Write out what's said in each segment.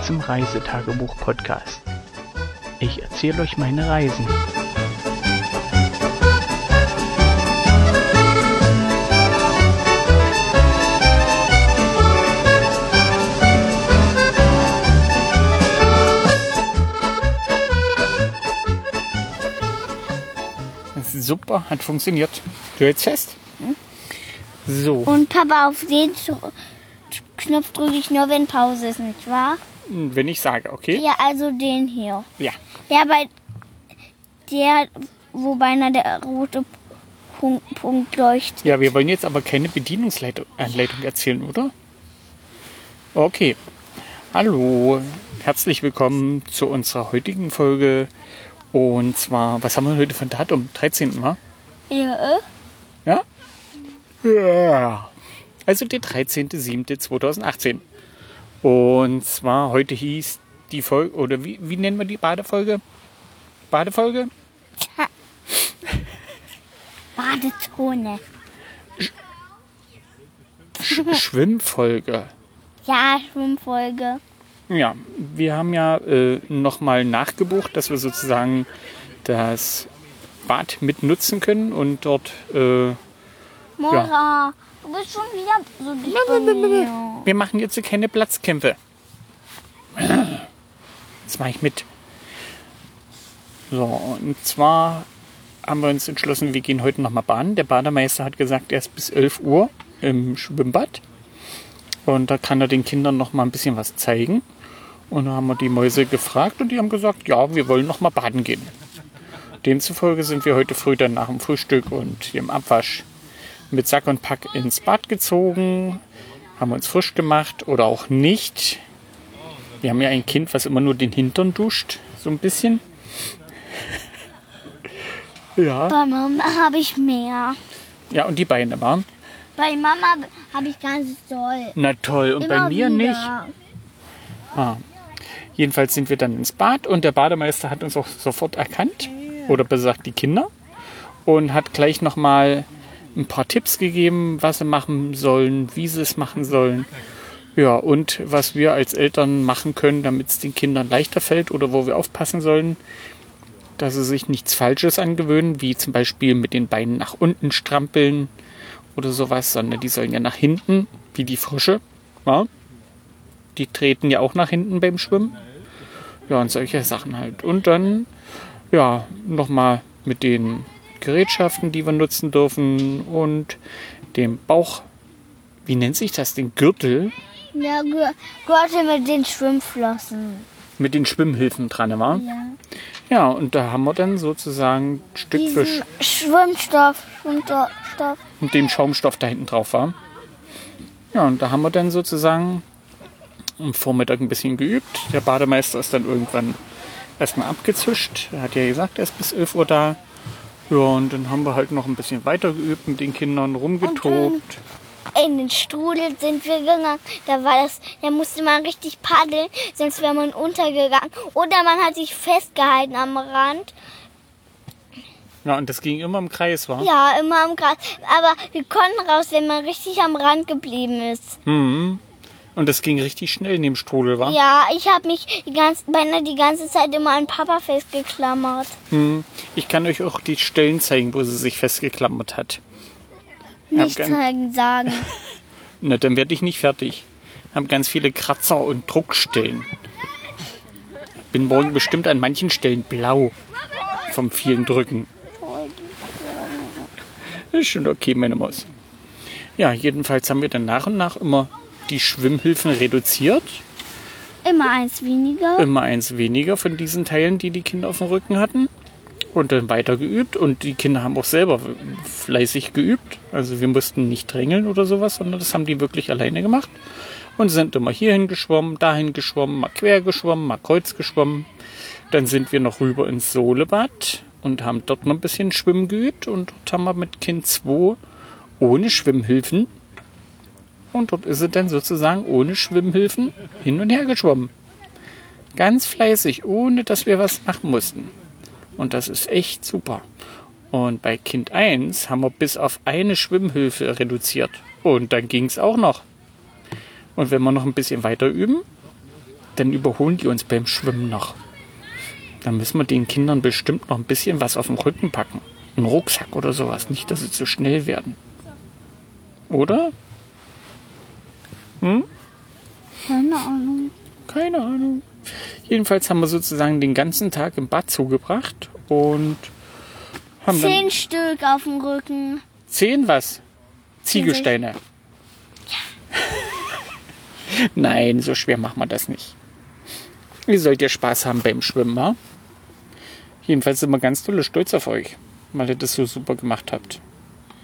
Willkommen zum Reisetagebuch-Podcast. Ich erzähle euch meine Reisen. Super, hat funktioniert. Du hältst fest? So, Und Papa, auf den Knopf drücke ich nur, wenn Pause ist, nicht wahr? Wenn ich sage, okay? Ja, also den hier. Ja. Ja, bei der, wo beinahe der rote Punkt, Punkt leuchtet. Ja, wir wollen jetzt aber keine Bedienungsanleitung erzählen, oder? Okay. Hallo, herzlich willkommen zu unserer heutigen Folge. Und zwar, was haben wir heute für ein Datum? 13. Mal? Ja, äh? Ja? Ja. Also der 13.07.2018. Und zwar heute hieß die Folge, oder wie, wie nennen wir die Badefolge? Badefolge? Badezone. Sch Schwimmfolge. Ja, Schwimmfolge. Ja, wir haben ja äh, nochmal nachgebucht, dass wir sozusagen das Bad mit nutzen können und dort, äh, Mora, du bist schon wieder so dicht bei mir. wir machen jetzt keine Platzkämpfe. Das mache ich mit. So, und zwar haben wir uns entschlossen, wir gehen heute nochmal baden. Der Bademeister hat gesagt, er ist bis 11 Uhr im Schwimmbad. Und da kann er den Kindern noch mal ein bisschen was zeigen. Und da haben wir die Mäuse gefragt und die haben gesagt, ja, wir wollen noch mal baden gehen. Demzufolge sind wir heute früh dann nach dem Frühstück und dem Abwasch mit Sack und Pack ins Bad gezogen, haben uns frisch gemacht oder auch nicht. Wir haben ja ein Kind, was immer nur den Hintern duscht, so ein bisschen. ja. Bei Mama habe ich mehr. Ja, und die Beine waren. Bei Mama habe ich ganz doll. Na toll, und bei Immer mir wieder. nicht. Ah. Jedenfalls sind wir dann ins Bad und der Bademeister hat uns auch sofort erkannt, oder besagt die Kinder, und hat gleich nochmal ein paar Tipps gegeben, was sie machen sollen, wie sie es machen sollen. Ja, und was wir als Eltern machen können, damit es den Kindern leichter fällt oder wo wir aufpassen sollen, dass sie sich nichts Falsches angewöhnen, wie zum Beispiel mit den Beinen nach unten strampeln oder sowas, sondern die sollen ja nach hinten, wie die Frösche. Ja? Die treten ja auch nach hinten beim Schwimmen. Ja, und solche Sachen halt. Und dann, ja, nochmal mit den Gerätschaften, die wir nutzen dürfen und dem Bauch, wie nennt sich das, den Gürtel Ja, Gür- Gürtel mit den Schwimmflossen. mit den Schwimmhilfen dran war. Ja. Ja, und da haben wir dann sozusagen Stück für Diesen Stück Schwimmstoff, Schwimmstoff. und dem Schaumstoff da hinten drauf war. Ja, und da haben wir dann sozusagen am Vormittag ein bisschen geübt. Der Bademeister ist dann irgendwann erstmal abgezischt. Er hat ja gesagt, er ist bis 11 Uhr da. Ja, und dann haben wir halt noch ein bisschen weiter geübt mit den Kindern rumgetobt. In den Strudel sind wir gegangen. Da war das, da musste man richtig paddeln, sonst wäre man untergegangen. Oder man hat sich festgehalten am Rand. Ja, und das ging immer im Kreis, war. Ja, immer am Gras. Aber wir konnten raus, wenn man richtig am Rand geblieben ist. Mhm. Und das ging richtig schnell in dem Strudel, war. Ja, ich habe mich die ganze, beinahe die ganze Zeit immer an Papa festgeklammert. Mhm. Ich kann euch auch die Stellen zeigen, wo sie sich festgeklammert hat. Nicht gern. zeigen, sagen. Na, dann werde ich nicht fertig. Haben ganz viele Kratzer und Druckstellen. Bin morgen bestimmt an manchen Stellen blau vom vielen Drücken. Ist schon okay, meine Maus. Ja, jedenfalls haben wir dann nach und nach immer die Schwimmhilfen reduziert. Immer eins weniger. Immer eins weniger von diesen Teilen, die die Kinder auf dem Rücken hatten. Und dann weiter geübt. Und die Kinder haben auch selber fleißig geübt. Also wir mussten nicht drängeln oder sowas, sondern das haben die wirklich alleine gemacht. Und sind immer hierhin geschwommen, dahin geschwommen, mal quer geschwommen, mal kreuz geschwommen. Dann sind wir noch rüber ins Solebad und haben dort noch ein bisschen Schwimmen geübt. Und dort haben wir mit Kind 2 ohne Schwimmhilfen. Und dort ist sie dann sozusagen ohne Schwimmhilfen hin und her geschwommen. Ganz fleißig, ohne dass wir was machen mussten. Und das ist echt super. Und bei Kind 1 haben wir bis auf eine Schwimmhilfe reduziert. Und dann ging es auch noch. Und wenn wir noch ein bisschen weiter üben, dann überholen die uns beim Schwimmen noch. Dann müssen wir den Kindern bestimmt noch ein bisschen was auf den Rücken packen. Einen Rucksack oder sowas. Nicht, dass sie zu schnell werden. Oder? Hm? Keine Ahnung. Keine Ahnung. Jedenfalls haben wir sozusagen den ganzen Tag im Bad zugebracht und haben dann Zehn Stück auf dem Rücken. zehn was? Ziegelsteine. Nein, so schwer machen wir das nicht. Ihr sollt ja Spaß haben beim Schwimmen, wa? Jedenfalls sind wir ganz tolle stolz auf euch, weil ihr das so super gemacht habt.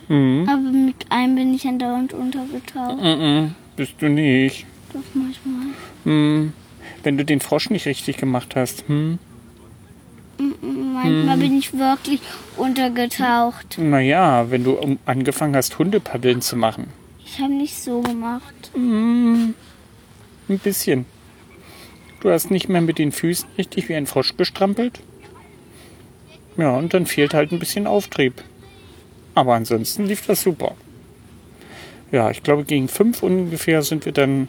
Mhm. Aber mit einem bin ich andauernd untergetaucht. Mhm. Bist du nicht. Das manchmal. Hm. Wenn du den Frosch nicht richtig gemacht hast. Hm. Manchmal bin ich wirklich untergetaucht. Naja, wenn du angefangen hast, Hundepaddeln zu machen. Ich habe nicht so gemacht. Ein bisschen. Du hast nicht mehr mit den Füßen richtig wie ein Frosch gestrampelt. Ja, und dann fehlt halt ein bisschen Auftrieb. Aber ansonsten lief das super. Ja, ich glaube, gegen fünf ungefähr sind wir dann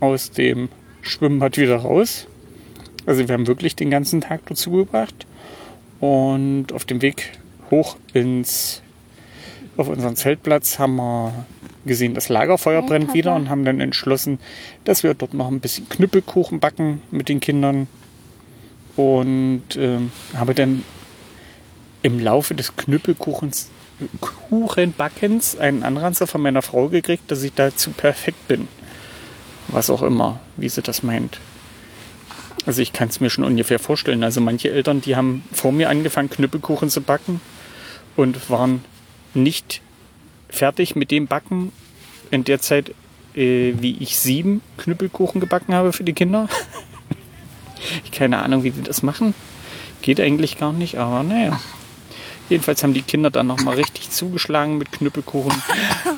aus dem Schwimmbad wieder raus. Also wir haben wirklich den ganzen Tag dazu gebracht. Und auf dem Weg hoch ins auf unseren Zeltplatz haben wir gesehen, das Lagerfeuer Hey, brennt wieder und haben dann entschlossen, dass wir dort noch ein bisschen Knüppelkuchen backen mit den Kindern. Und ähm, habe dann im Laufe des Knüppelkuchens Kuchenbackens einen Anranzer von meiner Frau gekriegt, dass ich dazu perfekt bin. Was auch immer, wie sie das meint. Also ich kann es mir schon ungefähr vorstellen. Also manche Eltern, die haben vor mir angefangen, Knüppelkuchen zu backen und waren nicht fertig mit dem Backen in der Zeit, äh, wie ich sieben Knüppelkuchen gebacken habe für die Kinder. ich keine Ahnung, wie die das machen. Geht eigentlich gar nicht, aber naja. Jedenfalls haben die Kinder dann nochmal richtig zugeschlagen mit Knüppelkuchen.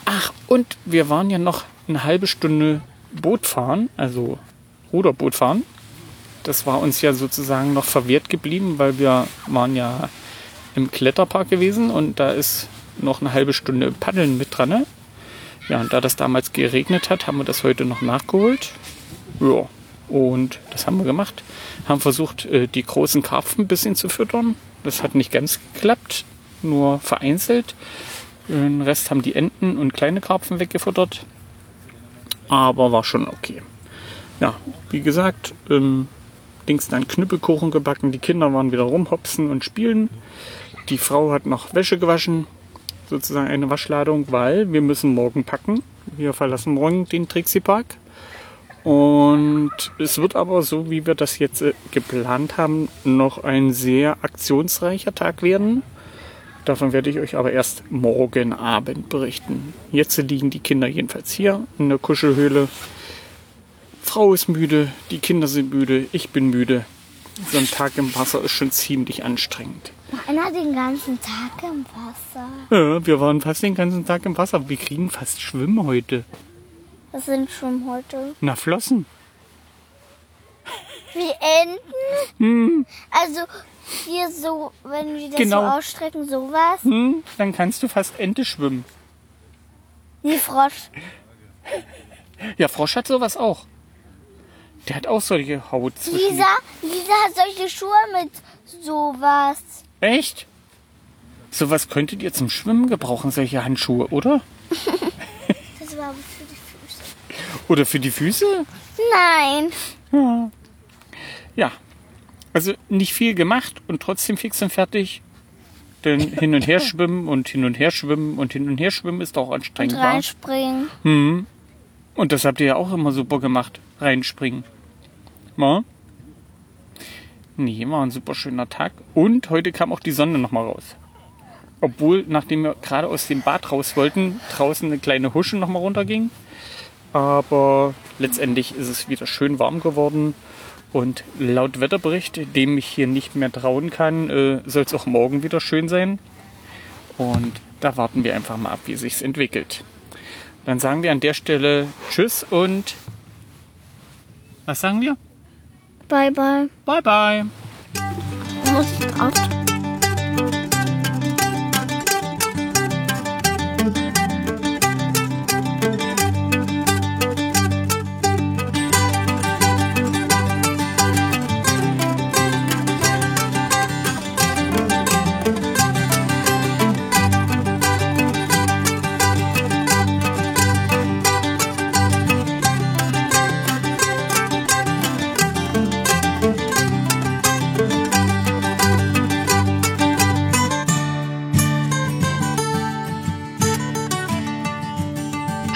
Ach, und wir waren ja noch eine halbe Stunde Boot fahren, also Ruderboot fahren. Das war uns ja sozusagen noch verwehrt geblieben, weil wir waren ja im Kletterpark gewesen und da ist noch eine halbe Stunde Paddeln mit dran. Ne? Ja, und da das damals geregnet hat, haben wir das heute noch nachgeholt. Ja, und das haben wir gemacht. Haben versucht, äh, die großen Karpfen ein bisschen zu füttern. Das hat nicht ganz geklappt, nur vereinzelt. Den Rest haben die Enten und kleine Karpfen weggefuttert. Aber war schon okay. Ja, wie gesagt, ähm, Dings dann Knüppelkuchen gebacken. Die Kinder waren wieder rumhopsen und spielen. Die Frau hat noch Wäsche gewaschen, sozusagen eine Waschladung, weil wir müssen morgen packen. Wir verlassen morgen den Trixie Park. Und es wird aber, so wie wir das jetzt äh, geplant haben, noch ein sehr aktionsreicher Tag werden. Davon werde ich euch aber erst morgen Abend berichten. Jetzt liegen die Kinder jedenfalls hier in der Kuschelhöhle. Frau ist müde, die Kinder sind müde, ich bin müde. So ein Tag im Wasser ist schon ziemlich anstrengend. Einer den ganzen Tag im Wasser. Ja, wir waren fast den ganzen Tag im Wasser. Wir kriegen fast Schwimmen heute. Das sind schon heute. Na, Flossen. Wie Enten? Also hier so, wenn wir das Genau. so ausstrecken, sowas. Hm, dann kannst du fast Ente schwimmen. Wie Frosch. Ja, Frosch hat sowas auch. Der hat auch solche Haut. Lisa, Lisa hat solche Schuhe mit sowas. Echt? Sowas könntet ihr zum Schwimmen gebrauchen, solche Handschuhe, oder? Das war für Füße. Oder für die Füße? Nein. Ja. Also nicht viel gemacht und trotzdem fix und fertig. Denn hin und her schwimmen und hin und her schwimmen und hin und her schwimmen ist auch Und anstrengend. wa? reinspringen. Mhm. Und das habt ihr ja auch immer super gemacht. Reinspringen. Na? Nee, war ein super schöner Tag. Und heute kam auch die Sonne nochmal raus. Obwohl, nachdem wir gerade aus dem Bad raus wollten, draußen eine kleine Husche nochmal runterging. Aber letztendlich ist es wieder schön warm geworden. Und laut Wetterbericht, dem ich hier nicht mehr trauen kann, äh, soll es auch morgen wieder schön sein. Und da warten wir einfach mal ab, wie sich's entwickelt. Dann sagen wir an der Stelle Tschüss und was sagen wir? Bye, bye. Bye bye. Muss ich